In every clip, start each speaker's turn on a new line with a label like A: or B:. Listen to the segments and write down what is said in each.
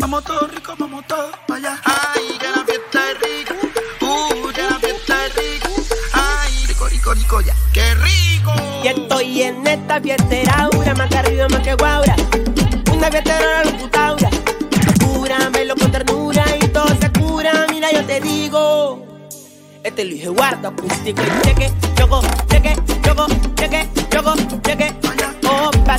A: Vamos todo rico, vamos todos para allá. Ay, que la fiesta es rica. Uh, que la fiesta es rica. Ay, rico, rico, rico, ya. ¡Qué rico!
B: Y estoy en esta fiesta aura, más que arriba, más que guaura. Una fiesta la locutaura. Cúramelo con ternura y todo se cura. Mira, yo te digo. Este Luis Eduardo acústico y cheque, choco, cheque, choco, cheque, choco, cheque. Oh, la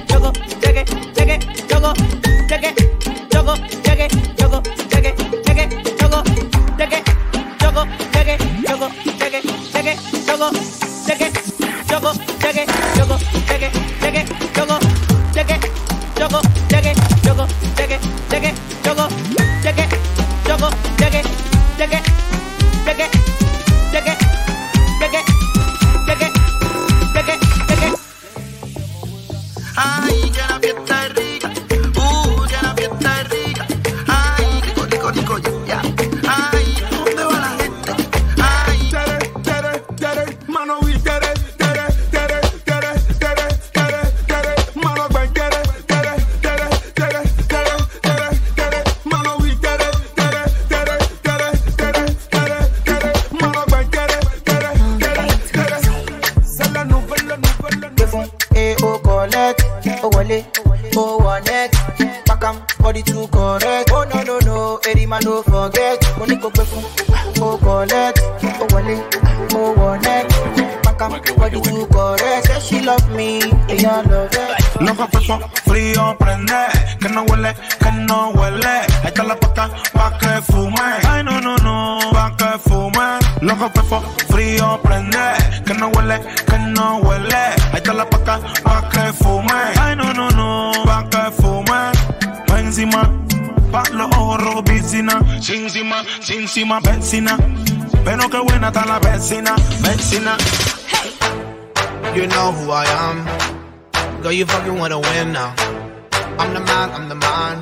A: qué buena está la vecina, vecina.
C: You know who I am. Girl, you fucking wanna win now. I'm the man, I'm the man.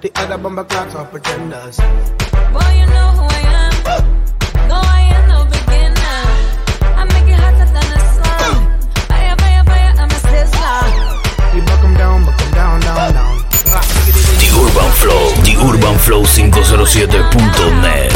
C: The other bomber clocks are pretenders.
D: Boy, you know who I am. No, I am no beginner. I make it hotter than the sun. Fire, fire, fire, I'm a sizzler.
C: We buck 'em down, buck 'em down, down, down.
E: The Urban Flow, The Urban Flow 507.net.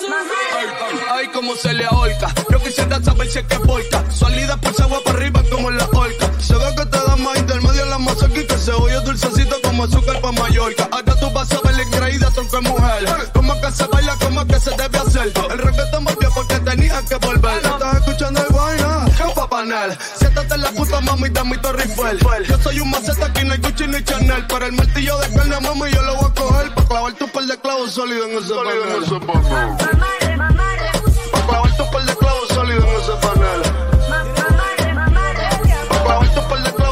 D: Ay, ay,
F: ay, como se le ahorca. Yo quisiera saber si es que porca. Salida por agua para arriba como la horca. Se ve que te da más intermedio en la masa aquí que se oye dulcecito
G: como azúcar para Mallorca. Acá tú vas a ver la increíble tronco mujer. Como que se baila, como que se debe hacer. El reggaetón volvió porque tenía que volver. Estás escuchando el guayna, que panel. En la puta mami, dame tu rifle. Yo soy un maceta aquí no hay Gucci ni Chanel. Pero el martillo de carne, mami, yo lo voy a coger. Pa' clavar tu par de clavos sólidos en ese panel. Pa' clavar tu par de clavos sólidos en ese panel. Pa' clavar tu par de clavos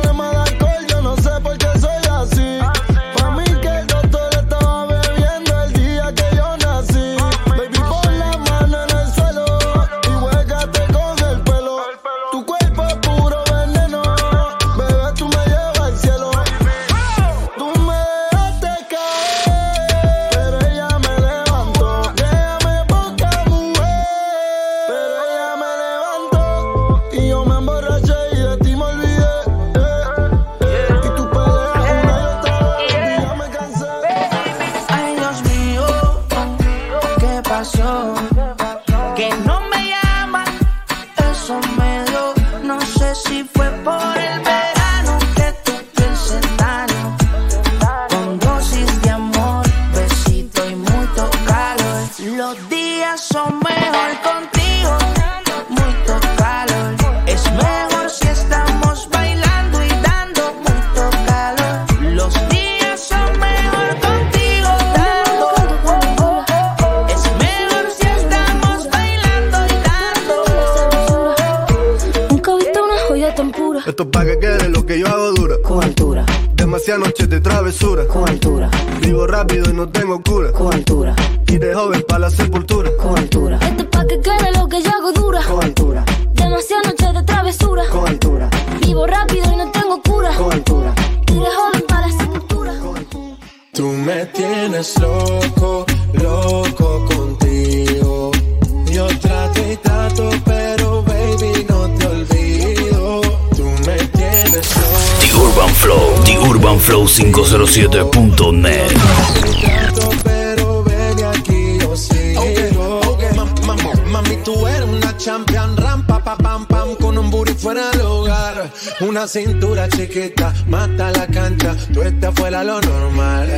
H: travesura.
D: con altura,
H: Vivo rápido y no tengo cura.
D: con altura,
H: Y de joven para la sepultura.
D: con altura. Esto es pa' que quede lo que yo hago dura.
H: Con altura,
D: Demasiadas noches de travesura.
H: con altura,
D: Vivo rápido y no tengo cura.
H: con altura.
D: Y de joven para la sepultura.
H: Tú me tienes loco, loco
I: Flow, The Urban Flow 507.net.
H: trato, pero ven aquí yo sigo. Mami, tú eres una champion, rampa, pa, pam, pam, con un booty fuera del hogar. Una cintura chiquita, mata la cancha, tú estás fuera lo normal.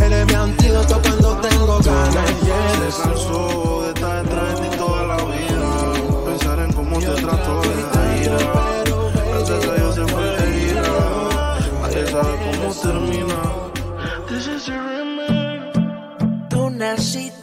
G: Te trato de ira. Antes de yo siempre te ira. Nadie sabe cómo termina. This is your remake.
J: Tú naciste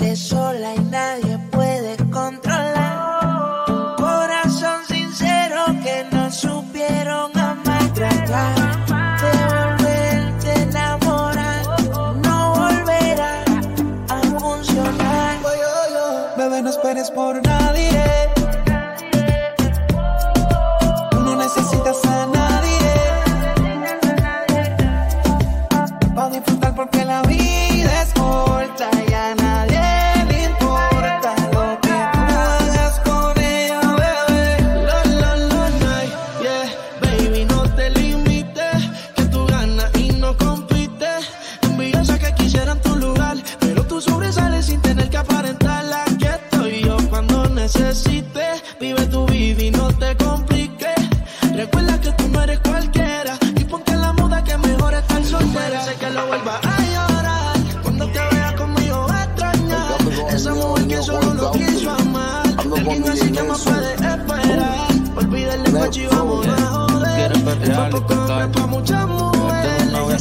K: tocar.
L: Esto
K: no
L: voy
K: a.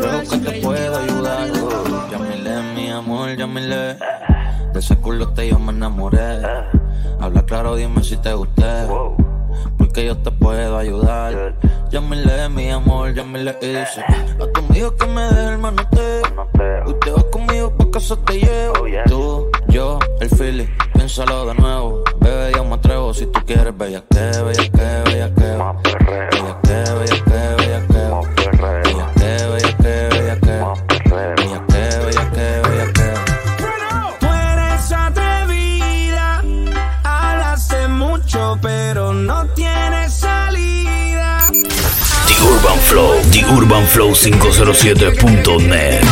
K: Creo que te puedo ayudar. Llámele, mi amor, llámele. De ese culote yo me enamoré. Habla claro, dime si te gusté. Porque yo te puedo ayudar. Llámele, mi amor, llámele y dice. A tu amigo que me dé el manote. Usted va conmigo pa' casa te llevo. Tú, yo, el Philly, piénsalo de nuevo Bebé, yo me atrevo si tú quieres, bella que, bella que, bella que. Más perreo. Bella que, bella que, bella que. Más perreo. Bella que, bella que, bella que. Más perreo. Bella que, bella que, bella que.
L: Tú eres atrevida, hablas mucho, pero no tienes salida.
I: The Urban Flow, The Urban Flow 507.net.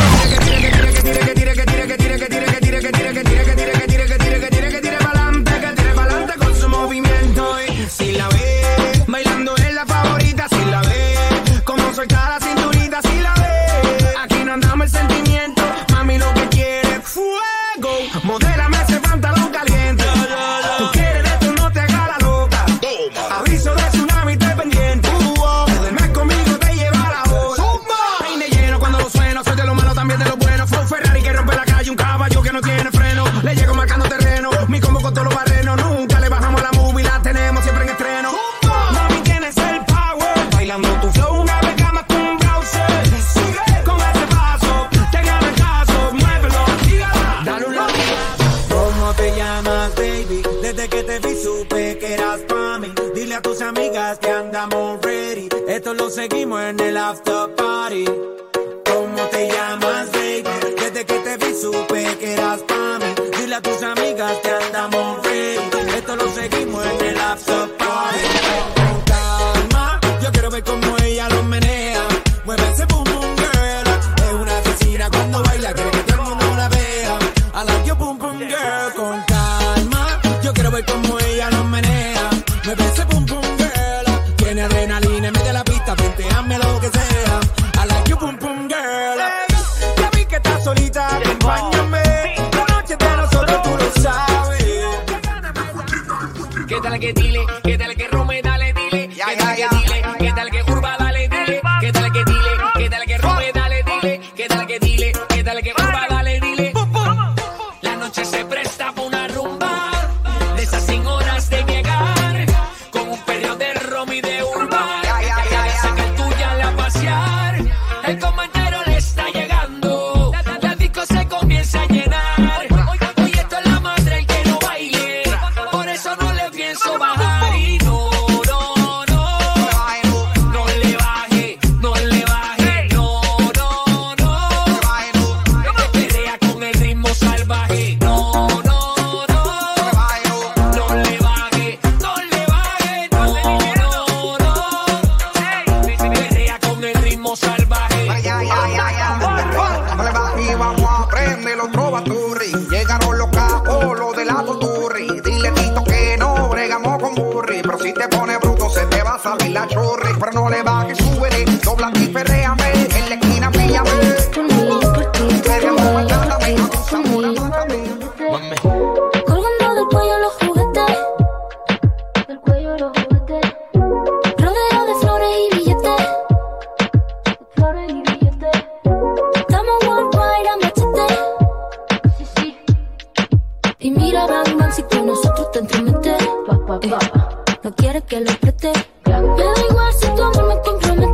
L: presta quiere que
M: lo
D: preste. Me da igual si tu amor me compromete.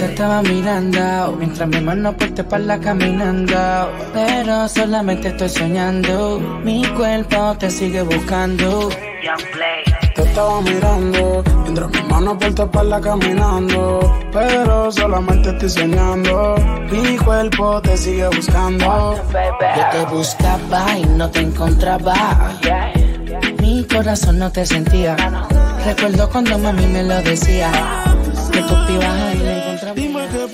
M: Te
J: estaba mirando mientras mi mano por tu espalda caminando. Pero solamente estoy soñando. Mi cuerpo te sigue buscando.
N: Te estaba mirando mientras mi mano por tu espalda caminando. Pero solamente estoy soñando. Mi cuerpo te sigue buscando.
J: Yo te buscaba y no te encontraba. Mi corazón no te sentía. Recuerdo cuando mami me lo decía. Que tú te ibas a ir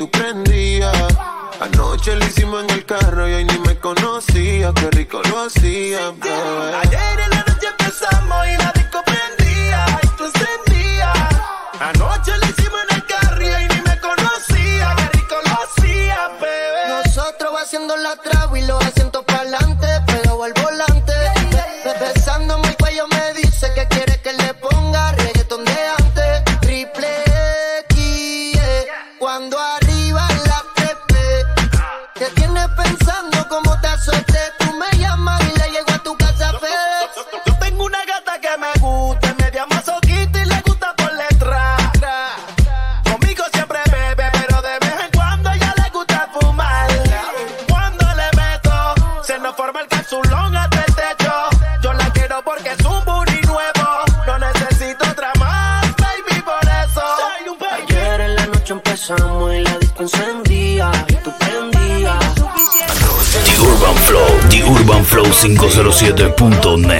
O: Tú
P: prendías. Anoche lo hicimos en el carro y hoy ni me conocía, qué rico lo hacía, bebé.
Q: Ayer en la noche empezamos y
I: 507.net.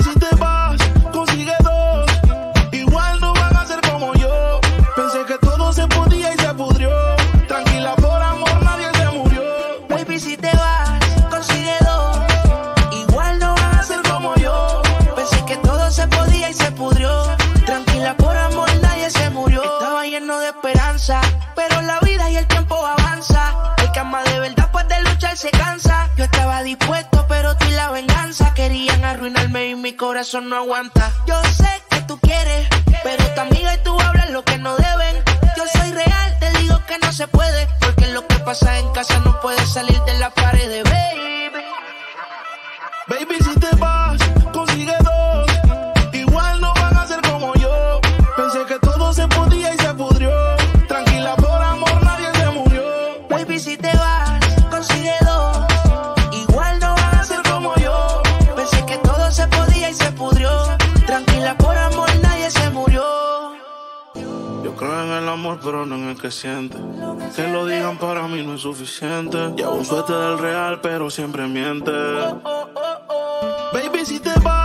Q: se
J: cansa. Yo estaba dispuesto, pero tú la venganza querían arruinarme y mi corazón no aguanta. Yo sé que tú quieres, pero tu amiga y tú hablan lo que no deben. Yo soy real, te digo que no se puede, porque lo que pasa en casa no puede salir de la pared, baby.
Q: Baby, si pero no en el que siente. Que lo digan para mí no es suficiente. Llevo un suerte del real, pero siempre miente. Baby, si te vas,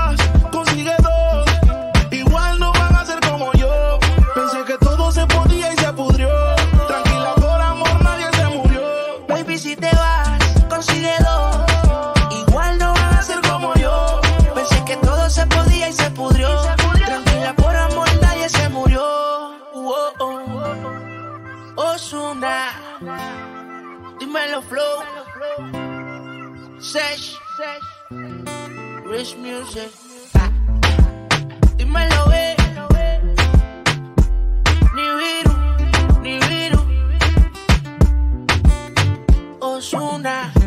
Q: Mellow flow. Sesh.
J: Rich music. Dímelo, eh. Ni ni. Osuna.